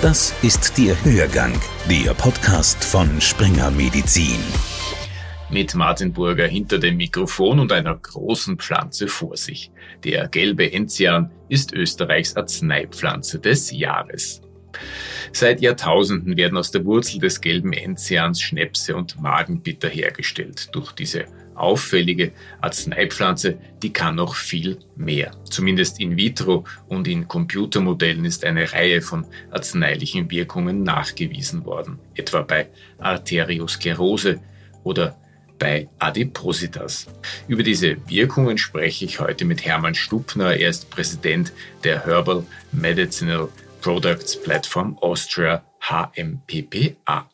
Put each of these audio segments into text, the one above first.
Das ist der Hörgang, der Podcast von Springer Medizin. Mit Martin Burger hinter dem Mikrofon und einer großen Pflanze vor sich. Der gelbe Enzian ist Österreichs Arzneipflanze des Jahres. Seit Jahrtausenden werden aus der Wurzel des gelben Enzians Schnäpse und Magenbitter hergestellt. Durch diese auffällige Arzneipflanze, die kann noch viel mehr. Zumindest in vitro und in Computermodellen ist eine Reihe von arzneilichen Wirkungen nachgewiesen worden, etwa bei Arteriosklerose oder bei Adipositas. Über diese Wirkungen spreche ich heute mit Hermann Stupner. Er ist Präsident der Herbal Medicinal Products Platform Austria HMPPA.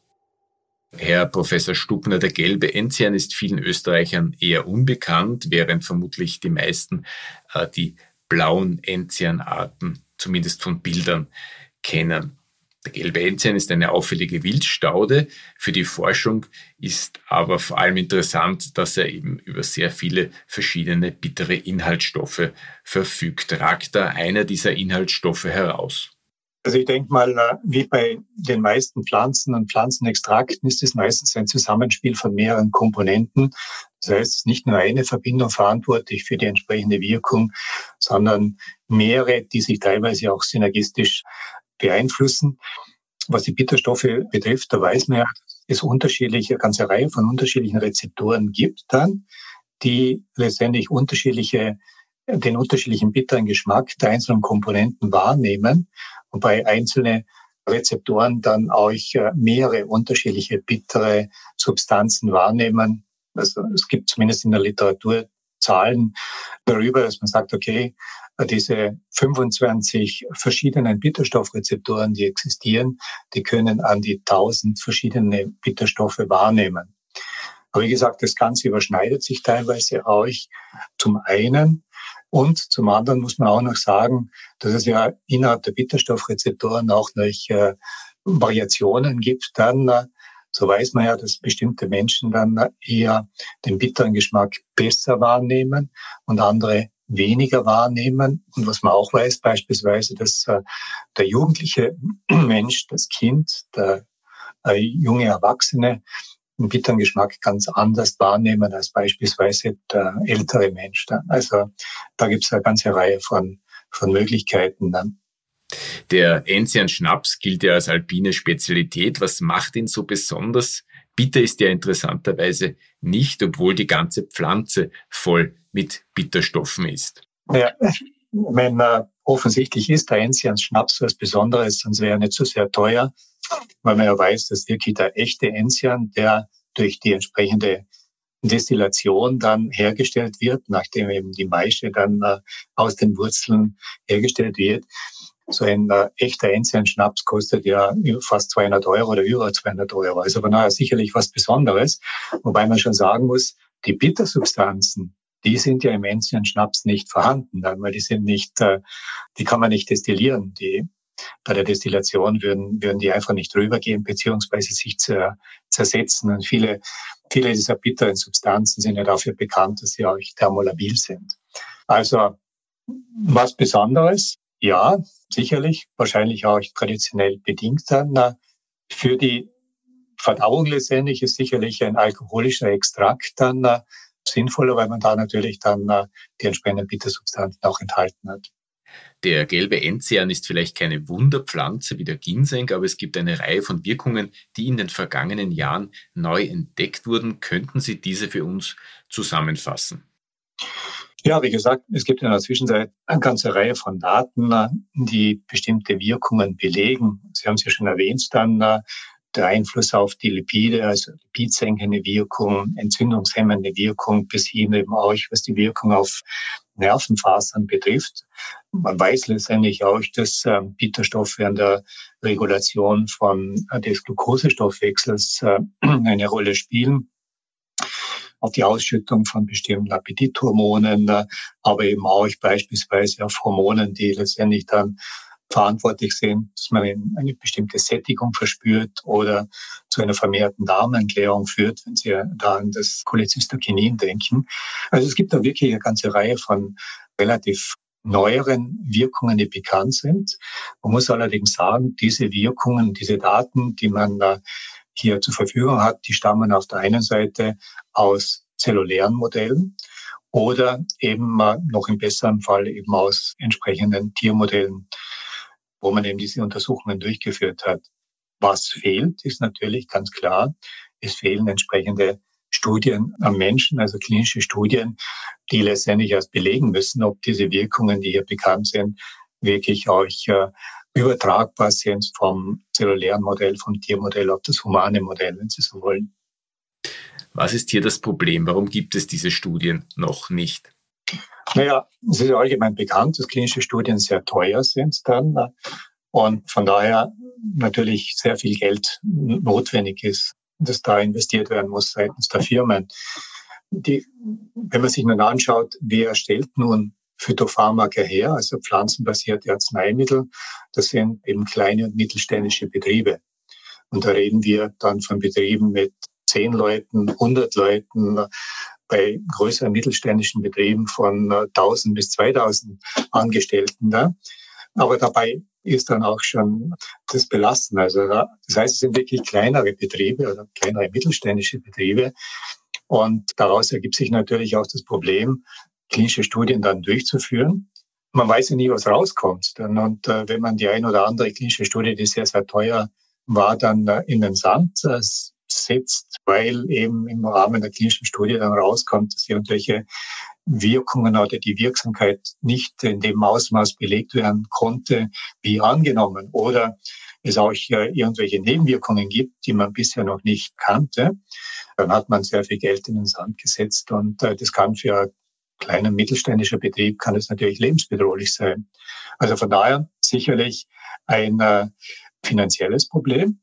Herr Professor Stubner, der gelbe Enzian ist vielen Österreichern eher unbekannt, während vermutlich die meisten äh, die blauen Enzianarten zumindest von Bildern kennen. Der gelbe Enzian ist eine auffällige Wildstaude. Für die Forschung ist aber vor allem interessant, dass er eben über sehr viele verschiedene bittere Inhaltsstoffe verfügt. Ragt da einer dieser Inhaltsstoffe heraus? Also ich denke mal, äh, wie bei den meisten Pflanzen und Pflanzenextrakten ist es meistens ein Zusammenspiel von mehreren Komponenten. Das heißt, es ist nicht nur eine Verbindung verantwortlich für die entsprechende Wirkung, sondern mehrere, die sich teilweise auch synergistisch beeinflussen. Was die Bitterstoffe betrifft, da weiß man ja, es unterschiedliche, eine ganze Reihe von unterschiedlichen Rezeptoren gibt dann, die letztendlich unterschiedliche den unterschiedlichen bitteren Geschmack der einzelnen Komponenten wahrnehmen wobei einzelne Rezeptoren dann auch äh, mehrere unterschiedliche bittere Substanzen wahrnehmen. Also es gibt zumindest in der Literatur Zahlen darüber, dass man sagt, okay, diese 25 verschiedenen Bitterstoffrezeptoren, die existieren, die können an die 1000 verschiedene Bitterstoffe wahrnehmen. Aber wie gesagt, das Ganze überschneidet sich teilweise auch. Zum einen und zum anderen muss man auch noch sagen, dass es ja innerhalb der Bitterstoffrezeptoren auch noch äh, Variationen gibt. Dann, äh, so weiß man ja, dass bestimmte Menschen dann eher den bitteren Geschmack besser wahrnehmen und andere weniger wahrnehmen. Und was man auch weiß, beispielsweise, dass äh, der jugendliche Mensch, das Kind, der äh, junge Erwachsene einen bitteren Geschmack ganz anders wahrnehmen als beispielsweise der ältere Mensch. Also da gibt es eine ganze Reihe von, von Möglichkeiten. Dann. Der Enzian Schnaps gilt ja als alpine Spezialität. Was macht ihn so besonders? Bitter ist ja interessanterweise nicht, obwohl die ganze Pflanze voll mit Bitterstoffen ist. Ja, wenn äh, offensichtlich ist der Enzian Schnaps was Besonderes, sonst wäre er nicht so sehr teuer weil man ja weiß, dass wirklich der echte Enzian, der durch die entsprechende Destillation dann hergestellt wird, nachdem eben die Maische dann äh, aus den Wurzeln hergestellt wird. So ein äh, echter Enzian-Schnaps kostet ja fast 200 Euro oder über 200 Euro. Also von daher sicherlich was Besonderes. Wobei man schon sagen muss, die Bittersubstanzen, die sind ja im Enzian-Schnaps nicht vorhanden, weil die sind nicht, äh, die kann man nicht destillieren. Die bei der Destillation würden, würden die einfach nicht rübergehen, beziehungsweise sich zersetzen. Und viele, viele dieser bitteren Substanzen sind ja dafür bekannt, dass sie auch thermolabil sind. Also was Besonderes, ja, sicherlich, wahrscheinlich auch traditionell bedingt dann. Für die Verdauung letztendlich ist sicherlich ein alkoholischer Extrakt dann äh, sinnvoller, weil man da natürlich dann äh, die entsprechenden Bittersubstanzen auch enthalten hat. Der gelbe Enzian ist vielleicht keine Wunderpflanze wie der Ginseng, aber es gibt eine Reihe von Wirkungen, die in den vergangenen Jahren neu entdeckt wurden. Könnten Sie diese für uns zusammenfassen? Ja, wie gesagt, es gibt in der Zwischenzeit eine ganze Reihe von Daten, die bestimmte Wirkungen belegen. Sie haben es ja schon erwähnt, dann der Einfluss auf die Lipide, also lipidsenkende Wirkung, entzündungshemmende Wirkung, bis hin eben auch, was die Wirkung auf Nervenfasern betrifft. Man weiß letztendlich auch, dass äh, Bitterstoffe an der Regulation von äh, des Glukosestoffwechsels äh, eine Rolle spielen auf die Ausschüttung von bestimmten Appetithormonen, äh, aber eben auch beispielsweise auf Hormonen, die letztendlich dann verantwortlich sind, dass man eine bestimmte Sättigung verspürt oder zu einer vermehrten Darmentleerung führt, wenn Sie da an das Cholecystokinin denken. Also es gibt da wirklich eine ganze Reihe von relativ neueren Wirkungen, die bekannt sind. Man muss allerdings sagen, diese Wirkungen, diese Daten, die man hier zur Verfügung hat, die stammen auf der einen Seite aus zellulären Modellen oder eben noch im besseren Fall eben aus entsprechenden Tiermodellen, wo man eben diese Untersuchungen durchgeführt hat. Was fehlt, ist natürlich ganz klar, es fehlen entsprechende Studien am Menschen, also klinische Studien, die letztendlich erst belegen müssen, ob diese Wirkungen, die hier bekannt sind, wirklich auch äh, übertragbar sind vom zellulären Modell, vom Tiermodell auf das humane Modell, wenn Sie so wollen. Was ist hier das Problem? Warum gibt es diese Studien noch nicht? Naja, es ist allgemein bekannt, dass klinische Studien sehr teuer sind dann äh, und von daher natürlich sehr viel Geld notwendig ist, das da investiert werden muss seitens der Firmen. Die, wenn man sich nun anschaut, wer stellt nun Phytopharmaka her, also pflanzenbasierte Arzneimittel, das sind eben kleine und mittelständische Betriebe. Und da reden wir dann von Betrieben mit zehn Leuten, 100 Leuten, bei größeren mittelständischen Betrieben von 1000 bis 2000 Angestellten. Da. Aber dabei ist dann auch schon das Belasten. Also das heißt, es sind wirklich kleinere Betriebe oder kleinere mittelständische Betriebe. Und daraus ergibt sich natürlich auch das Problem, klinische Studien dann durchzuführen. Man weiß ja nie, was rauskommt. Und äh, wenn man die ein oder andere klinische Studie, die sehr, sehr teuer war, dann äh, in den Sand äh, setzt, weil eben im Rahmen der klinischen Studie dann rauskommt, dass irgendwelche Wirkungen oder die Wirksamkeit nicht in dem Ausmaß belegt werden konnte, wie angenommen. Oder es auch irgendwelche Nebenwirkungen gibt, die man bisher noch nicht kannte, dann hat man sehr viel Geld in den Sand gesetzt und äh, das kann für kleiner mittelständischer Betrieb kann es natürlich lebensbedrohlich sein. Also von daher sicherlich ein äh, finanzielles Problem.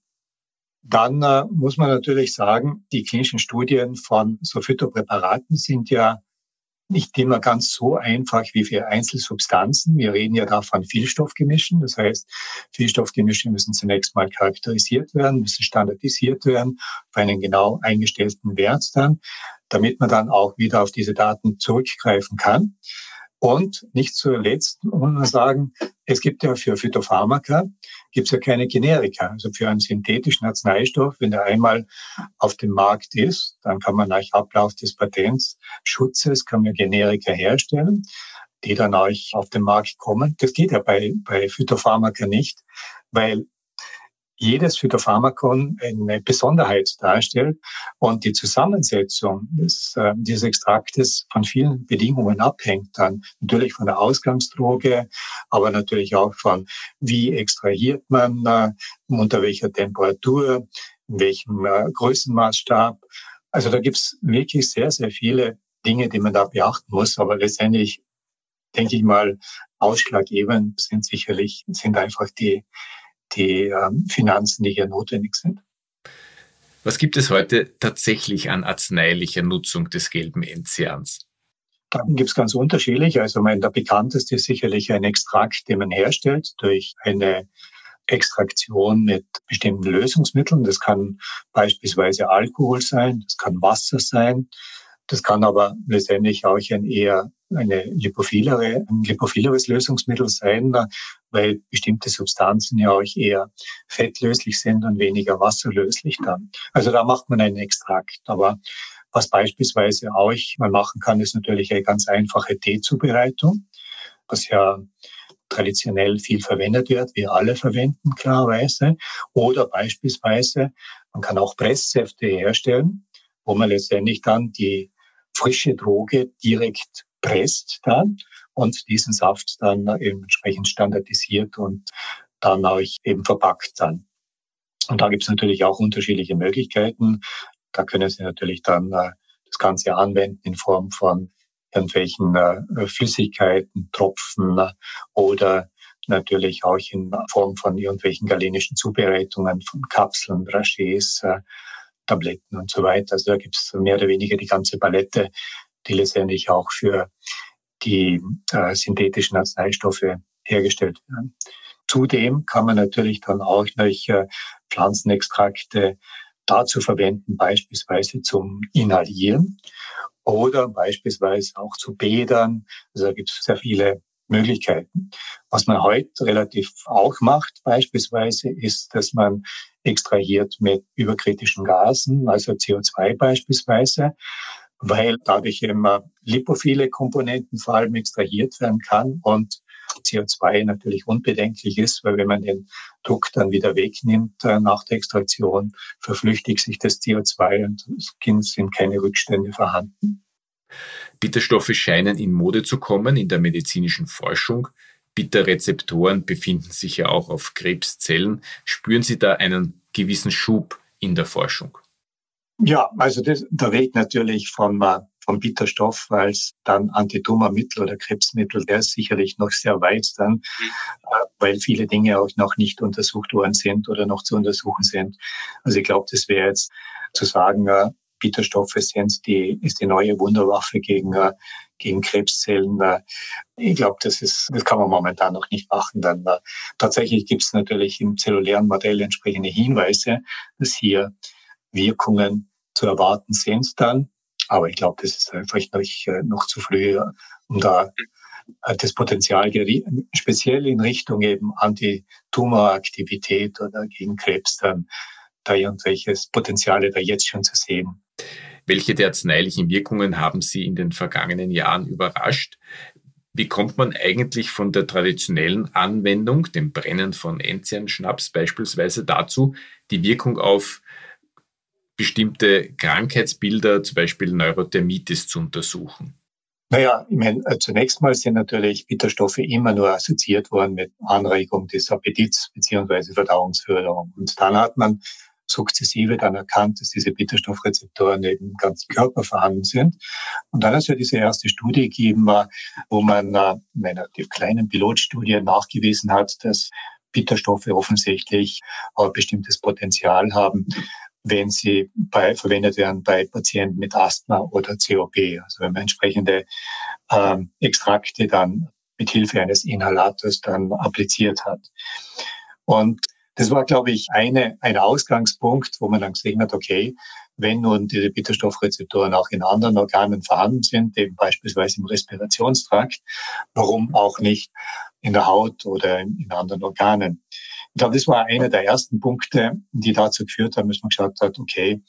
Dann äh, muss man natürlich sagen, die klinischen Studien von so Phytopräparaten sind ja nicht immer ganz so einfach wie für Einzelsubstanzen. Wir reden ja da von Vielstoffgemischen. Das heißt, Vielstoffgemische müssen zunächst mal charakterisiert werden, müssen standardisiert werden auf einen genau eingestellten Wert dann, damit man dann auch wieder auf diese Daten zurückgreifen kann. Und nicht zuletzt muss man sagen, es gibt ja für Phytopharmaka gibt es ja keine Generika. Also für einen synthetischen Arzneistoff, wenn der einmal auf dem Markt ist, dann kann man nach Ablauf des Patentsschutzes kann man Generika herstellen, die dann auch auf den Markt kommen. Das geht ja bei, bei Phytopharmaka nicht, weil jedes Phytopharmakon eine Besonderheit darstellt und die Zusammensetzung des, äh, dieses Extraktes von vielen Bedingungen abhängt dann natürlich von der Ausgangsdroge, aber natürlich auch von wie extrahiert man, äh, unter welcher Temperatur, in welchem äh, Größenmaßstab. Also da gibt's wirklich sehr, sehr viele Dinge, die man da beachten muss, aber letztendlich denke ich mal, ausschlaggebend sind sicherlich, sind einfach die, die ähm, Finanzen, die hier notwendig sind. Was gibt es heute tatsächlich an arzneilicher Nutzung des gelben Enzians? Da gibt es ganz unterschiedlich. Also mein, der bekannteste ist sicherlich ein Extrakt, den man herstellt durch eine Extraktion mit bestimmten Lösungsmitteln. Das kann beispielsweise Alkohol sein, das kann Wasser sein, das kann aber letztendlich auch ein eher eine lipophilere, ein lipophileres Lösungsmittel sein, weil bestimmte Substanzen ja auch eher fettlöslich sind und weniger wasserlöslich dann. Also da macht man einen Extrakt. Aber was beispielsweise auch man machen kann, ist natürlich eine ganz einfache Teezubereitung, was ja traditionell viel verwendet wird, wir alle verwenden klarerweise. Oder beispielsweise, man kann auch Presssäfte herstellen, wo man letztendlich dann die frische Droge direkt presst dann und diesen Saft dann entsprechend standardisiert und dann auch eben verpackt dann. Und da gibt es natürlich auch unterschiedliche Möglichkeiten. Da können Sie natürlich dann äh, das Ganze anwenden in Form von irgendwelchen äh, Flüssigkeiten, Tropfen oder natürlich auch in Form von irgendwelchen galenischen Zubereitungen von Kapseln, Dragés, äh, Tabletten und so weiter. Also da gibt es mehr oder weniger die ganze Palette, die letztendlich auch für die äh, synthetischen Arzneistoffe hergestellt werden. Zudem kann man natürlich dann auch noch äh, Pflanzenextrakte dazu verwenden, beispielsweise zum Inhalieren oder beispielsweise auch zu Bädern. Also da gibt es sehr viele Möglichkeiten. Was man heute relativ auch macht, beispielsweise, ist, dass man extrahiert mit überkritischen Gasen, also CO2 beispielsweise, weil dadurch immer lipophile Komponenten vor allem extrahiert werden kann und CO2 natürlich unbedenklich ist, weil wenn man den Druck dann wieder wegnimmt äh, nach der Extraktion, verflüchtigt sich das CO2 und es sind keine Rückstände vorhanden. Bitterstoffe scheinen in Mode zu kommen in der medizinischen Forschung. Bitterrezeptoren befinden sich ja auch auf Krebszellen. Spüren Sie da einen gewissen Schub in der Forschung? Ja, also das, der Weg natürlich vom, äh, vom Bitterstoff als dann Antitumormittel oder Krebsmittel, der ist sicherlich noch sehr weit dann, äh, weil viele Dinge auch noch nicht untersucht worden sind oder noch zu untersuchen sind. Also ich glaube, das wäre jetzt zu sagen, äh, Bitterstoffe sind die, ist die neue Wunderwaffe gegen, äh, gegen Krebszellen. Äh, ich glaube, das ist, das kann man momentan noch nicht machen. Dann, äh, tatsächlich gibt es natürlich im zellulären Modell entsprechende Hinweise, dass hier Wirkungen zu erwarten sind dann. Aber ich glaube, das ist einfach noch, noch zu früh, um da das Potenzial speziell in Richtung eben Antitumoraktivität oder gegen Krebs dann da irgendwelches Potenziale da jetzt schon zu sehen. Welche der arzneilichen Wirkungen haben Sie in den vergangenen Jahren überrascht? Wie kommt man eigentlich von der traditionellen Anwendung, dem Brennen von Enzianschnaps beispielsweise, dazu, die Wirkung auf bestimmte Krankheitsbilder, zum Beispiel Neurodermitis, zu untersuchen? Naja, ich meine, äh, zunächst mal sind natürlich Bitterstoffe immer nur assoziiert worden mit Anregung des Appetits beziehungsweise Verdauungsförderung. Und dann hat man sukzessive dann erkannt, dass diese Bitterstoffrezeptoren im ganzen Körper vorhanden sind. Und dann hat es ja diese erste Studie gegeben, wo man äh, in einer kleinen Pilotstudie nachgewiesen hat, dass Bitterstoffe offensichtlich ein bestimmtes Potenzial haben, wenn sie bei, verwendet werden bei Patienten mit Asthma oder COP. Also wenn man entsprechende ähm, Extrakte dann mit Hilfe eines Inhalators dann appliziert hat. Und das war, glaube ich, eine, ein Ausgangspunkt, wo man dann gesehen hat, okay, wenn nun diese Bitterstoffrezeptoren auch in anderen Organen vorhanden sind, eben beispielsweise im Respirationstrakt, warum auch nicht in der Haut oder in, anderen Organen. Ich glaube, das war einer der ersten Punkte, die dazu geführt haben, dass man geschaut hat, okay,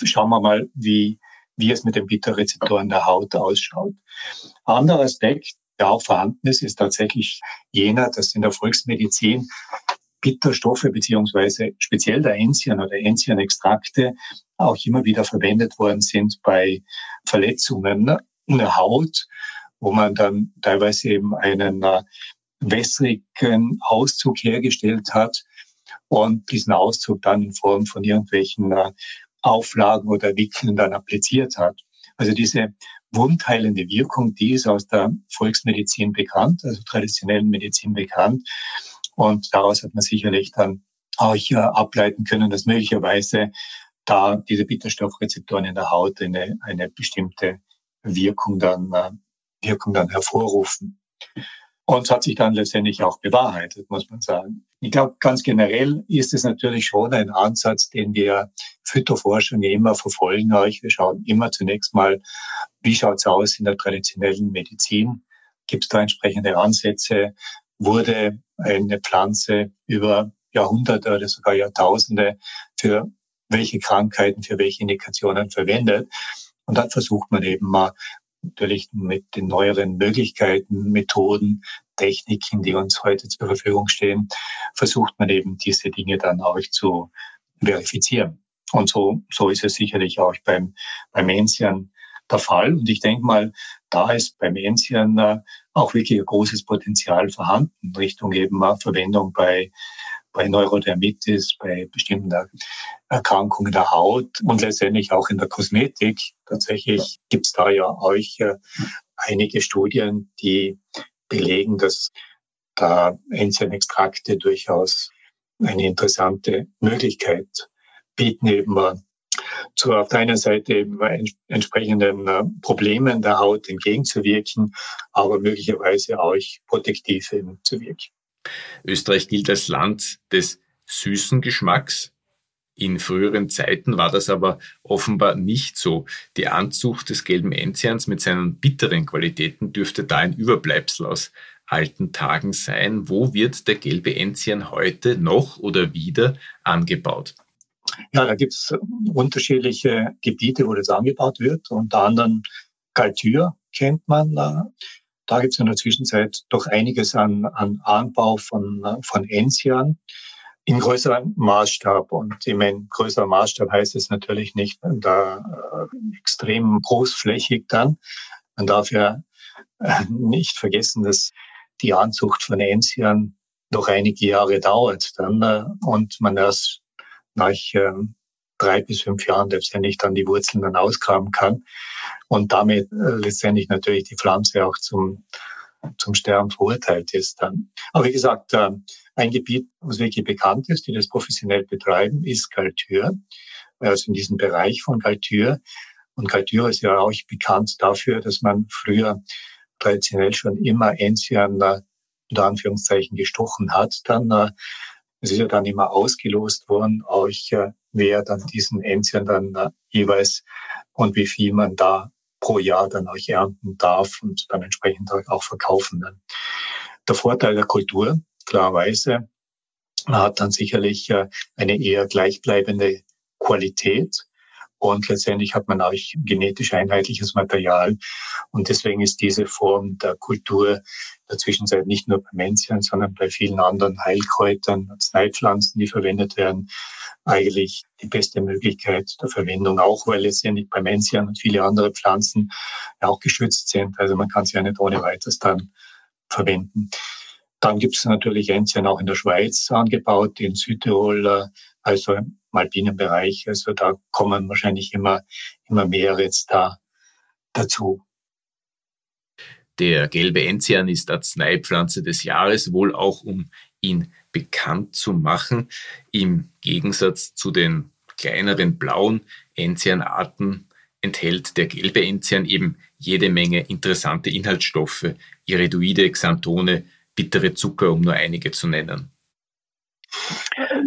schauen wir mal, wie, wie es mit den Bitterrezeptoren der Haut ausschaut. Anderer Aspekt, der auch vorhanden ist, ist tatsächlich jener, dass in der Volksmedizin Bitterstoffe beziehungsweise speziell der Enzian oder Enzian-Extrakte auch immer wieder verwendet worden sind bei Verletzungen in der Haut, wo man dann teilweise eben einen äh, wässrigen Auszug hergestellt hat und diesen Auszug dann in Form von irgendwelchen äh, Auflagen oder Wickeln dann appliziert hat. Also diese wundheilende Wirkung, die ist aus der Volksmedizin bekannt, also traditionellen Medizin bekannt. Und daraus hat man sicherlich dann auch ableiten können, dass möglicherweise da diese Bitterstoffrezeptoren in der Haut eine, eine bestimmte Wirkung dann, äh, Wirkung dann hervorrufen. Und es hat sich dann letztendlich auch bewahrheitet, muss man sagen. Ich glaube, ganz generell ist es natürlich schon ein Ansatz, den wir Phytoforschung immer verfolgen. Wir schauen immer zunächst mal, wie schaut es aus in der traditionellen Medizin? Gibt es da entsprechende Ansätze? wurde eine Pflanze über Jahrhunderte oder sogar Jahrtausende für welche Krankheiten, für welche Indikationen verwendet. Und dann versucht man eben mal natürlich mit den neueren Möglichkeiten, Methoden, Techniken, die uns heute zur Verfügung stehen, versucht man eben diese Dinge dann auch zu verifizieren. Und so, so ist es sicherlich auch beim, beim Enzian der Fall. Und ich denke mal, da ist beim Enzian äh, auch wirklich ein großes Potenzial vorhanden Richtung eben äh, Verwendung bei bei Neurodermitis, bei bestimmten Erkrankungen der Haut und letztendlich auch in der Kosmetik. Tatsächlich gibt es da ja auch äh, einige Studien, die belegen, dass da Enzianextrakte durchaus eine interessante Möglichkeit bieten, eben zu auf der einen Seite eben entsprechenden äh, Problemen der Haut entgegenzuwirken, aber möglicherweise auch protektiv eben zu wirken. Österreich gilt als Land des süßen Geschmacks. In früheren Zeiten war das aber offenbar nicht so. Die Anzucht des gelben Enzians mit seinen bitteren Qualitäten dürfte da ein Überbleibsel aus alten Tagen sein. Wo wird der gelbe Enzian heute noch oder wieder angebaut? Ja, da gibt es unterschiedliche Gebiete, wo das angebaut wird. Unter anderem Galtür kennt man. Da gibt es in der Zwischenzeit doch einiges an, an Anbau von, von Enzian in größerem Maßstab. Und ich meine, größerer Maßstab heißt es natürlich nicht da äh, extrem großflächig dann. Man darf ja äh, nicht vergessen, dass die Anzucht von Enzian noch einige Jahre dauert dann äh, und man erst nach äh, drei bis fünf Jahren letztendlich dann die Wurzeln dann ausgraben kann und damit äh, letztendlich natürlich die Pflanze auch zum zum Sterben verurteilt ist dann. Aber wie gesagt, äh, ein Gebiet, was wirklich bekannt ist, die das professionell betreiben, ist Galtür, also in diesem Bereich von Galtür. Und Galtür ist ja auch bekannt dafür, dass man früher traditionell schon immer Enzian äh, unter Anführungszeichen gestochen hat. Dann äh, es ist ja dann immer ausgelost worden, auch wer dann diesen Enzian dann jeweils und wie viel man da pro Jahr dann auch ernten darf und dann entsprechend auch verkaufen. Der Vorteil der Kultur, klarerweise, man hat dann sicherlich äh, eine eher gleichbleibende Qualität und letztendlich hat man auch genetisch einheitliches Material. Und deswegen ist diese Form der Kultur in der Zwischenzeit nicht nur bei Menzien, sondern bei vielen anderen Heilkräutern, Arzneipflanzen, die verwendet werden, eigentlich die beste Möglichkeit der Verwendung, auch weil letztendlich bei Menzien und viele andere Pflanzen auch geschützt sind. Also man kann sie ja nicht ohne weiteres dann verwenden. Dann gibt es natürlich Enzien auch in der Schweiz angebaut, in Südtirol, äh, also im alpinen Bereich. Also da kommen wahrscheinlich immer, immer mehr jetzt da dazu. Der gelbe Enzian ist Arzneipflanze des Jahres, wohl auch um ihn bekannt zu machen. Im Gegensatz zu den kleineren blauen Enzianarten enthält der gelbe Enzian eben jede Menge interessante Inhaltsstoffe, Iridoide, Xanthone, bittere Zucker, um nur einige zu nennen.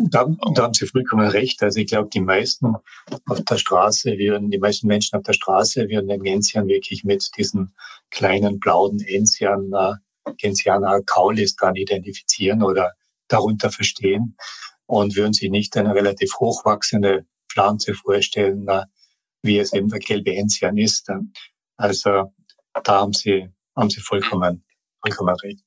Da, da haben Sie vollkommen recht. Also ich glaube, die meisten auf der Straße würden, die meisten Menschen auf der Straße würden den Enzian wirklich mit diesen kleinen blauen Enzian, Enziana Kaulis dann identifizieren oder darunter verstehen und würden sich nicht eine relativ hochwachsende Pflanze vorstellen, äh, wie es eben der gelbe Enzian ist. Also da haben Sie, haben Sie vollkommen, recht.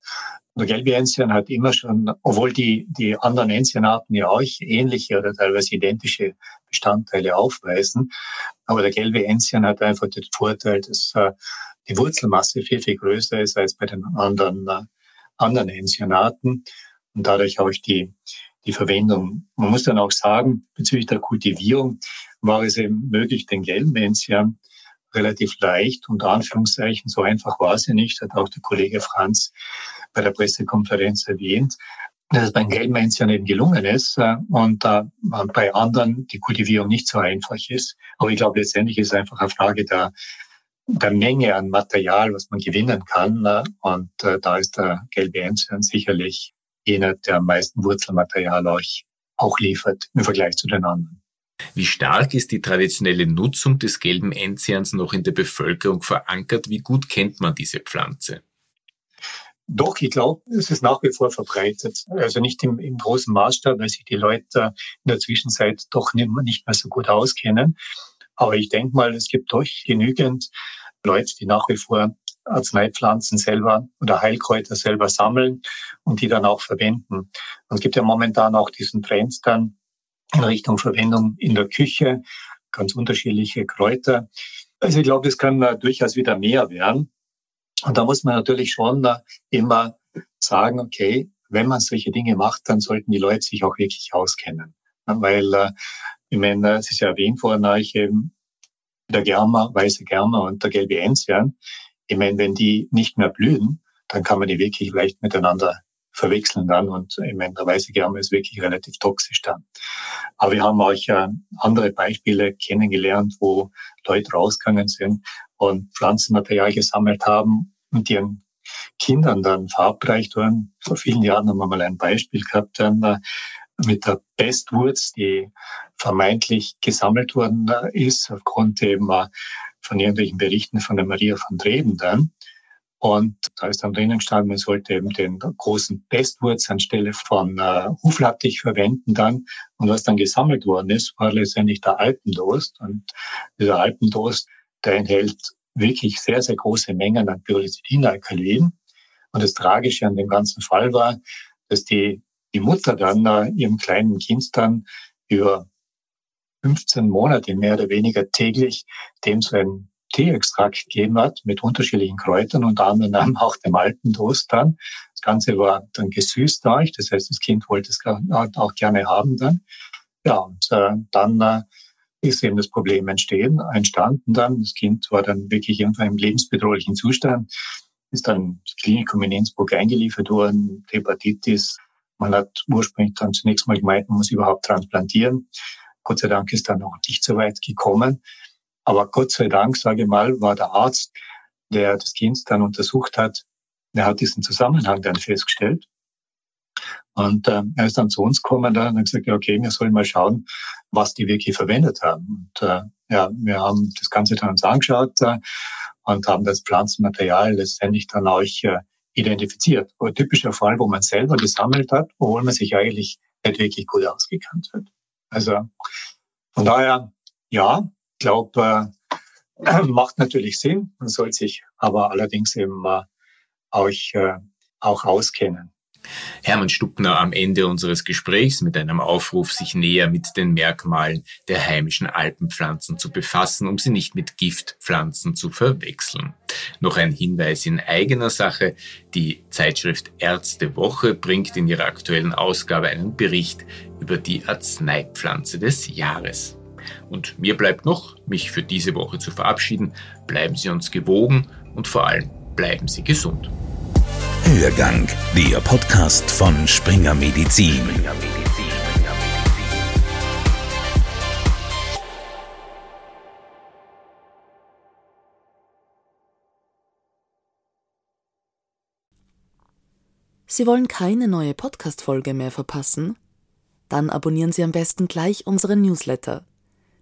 Der gelbe Enzian hat immer schon, obwohl die, die anderen Enzianarten ja auch ähnliche oder teilweise identische Bestandteile aufweisen, aber der gelbe Enzian hat einfach den Vorteil, dass äh, die Wurzelmasse viel, viel größer ist als bei den anderen, äh, anderen Enzianarten und dadurch auch die, die Verwendung. Man muss dann auch sagen, bezüglich der Kultivierung war es eben möglich, den gelben Enzian relativ leicht, unter Anführungszeichen, so einfach war sie nicht, hat auch der Kollege Franz bei der Pressekonferenz erwähnt, dass es beim Gelbmännchen eben gelungen ist äh, und bei anderen die Kultivierung nicht so einfach ist. Aber ich glaube, letztendlich ist es einfach eine Frage der, der Menge an Material, was man gewinnen kann. Äh, und äh, da ist der Enzian sicherlich jener, der am meisten Wurzelmaterial euch auch liefert im Vergleich zu den anderen. Wie stark ist die traditionelle Nutzung des gelben Enzians noch in der Bevölkerung verankert? Wie gut kennt man diese Pflanze? Doch, ich glaube, es ist nach wie vor verbreitet. Also nicht im, im großen Maßstab, weil sich die Leute in der Zwischenzeit doch nicht mehr so gut auskennen. Aber ich denke mal, es gibt doch genügend Leute, die nach wie vor Arzneipflanzen selber oder Heilkräuter selber sammeln und die dann auch verwenden. Und es gibt ja momentan auch diesen Trend dann in Richtung Verwendung in der Küche, ganz unterschiedliche Kräuter. Also ich glaube, es kann durchaus wieder mehr werden. Und da muss man natürlich schon immer sagen, okay, wenn man solche Dinge macht, dann sollten die Leute sich auch wirklich auskennen. Weil, äh, ich meine, es ist ja erwähnt worden, ich eben der Germer, weiße Germer und der gelbe Enzian. Ich meine, wenn die nicht mehr blühen, dann kann man die wirklich leicht miteinander verwechseln dann. Und weiße Germer ist wirklich relativ toxisch dann. Aber wir haben auch äh, andere Beispiele kennengelernt, wo Leute rausgegangen sind und Pflanzenmaterial gesammelt haben und ihren Kindern dann verabreicht wurden. Vor vielen Jahren haben wir mal ein Beispiel gehabt dann, mit der Bestwurz, die vermeintlich gesammelt worden ist, aufgrund eben von irgendwelchen Berichten von der Maria von Dreben dann. Und da ist dann drinnen gestanden, man sollte eben den großen Bestwurz anstelle von äh, Huflattich verwenden dann. Und was dann gesammelt worden ist, war letztendlich der Alpendost. Und dieser Alpendost, der enthält wirklich sehr, sehr große Mengen an Pyricidinalkaloiden. Und das Tragische an dem ganzen Fall war, dass die, die Mutter dann äh, ihrem kleinen Kind dann über 15 Monate mehr oder weniger täglich dem so ein Teeextrakt gegeben hat mit unterschiedlichen Kräutern, unter anderem auch dem alten Toast dann. Das Ganze war dann gesüßt durch, das heißt, das Kind wollte es auch gerne haben dann. Ja, und äh, dann äh, ist eben das Problem entstehen, entstanden dann. Das Kind war dann wirklich irgendwann im lebensbedrohlichen Zustand, ist dann ins Klinikum in Innsbruck eingeliefert worden, Hepatitis. Man hat ursprünglich dann zunächst mal gemeint, man muss überhaupt transplantieren. Gott sei Dank ist dann noch nicht so weit gekommen. Aber Gott sei Dank, sage ich mal, war der Arzt, der das Kind dann untersucht hat, der hat diesen Zusammenhang dann festgestellt. Und äh, er ist dann zu uns gekommen dann und hat gesagt, ja, okay, wir sollen mal schauen, was die wirklich verwendet haben. Und äh, ja, wir haben das Ganze dann uns angeschaut äh, und haben das Pflanzenmaterial letztendlich dann auch äh, identifiziert. Ein typischer Fall, wo man selber gesammelt hat, obwohl man sich eigentlich nicht wirklich gut ausgekannt hat. Also von daher, ja, glaube, äh, macht natürlich Sinn. Man soll sich aber allerdings eben äh, auch, äh, auch auskennen. Hermann Stuppner am Ende unseres Gesprächs mit einem Aufruf, sich näher mit den Merkmalen der heimischen Alpenpflanzen zu befassen, um sie nicht mit Giftpflanzen zu verwechseln. Noch ein Hinweis in eigener Sache. Die Zeitschrift Ärztewoche bringt in ihrer aktuellen Ausgabe einen Bericht über die Arzneipflanze des Jahres. Und mir bleibt noch, mich für diese Woche zu verabschieden. Bleiben Sie uns gewogen und vor allem bleiben Sie gesund. Hörgang, der Podcast von Springer Medizin. Sie wollen keine neue Podcast-Folge mehr verpassen? Dann abonnieren Sie am besten gleich unseren Newsletter.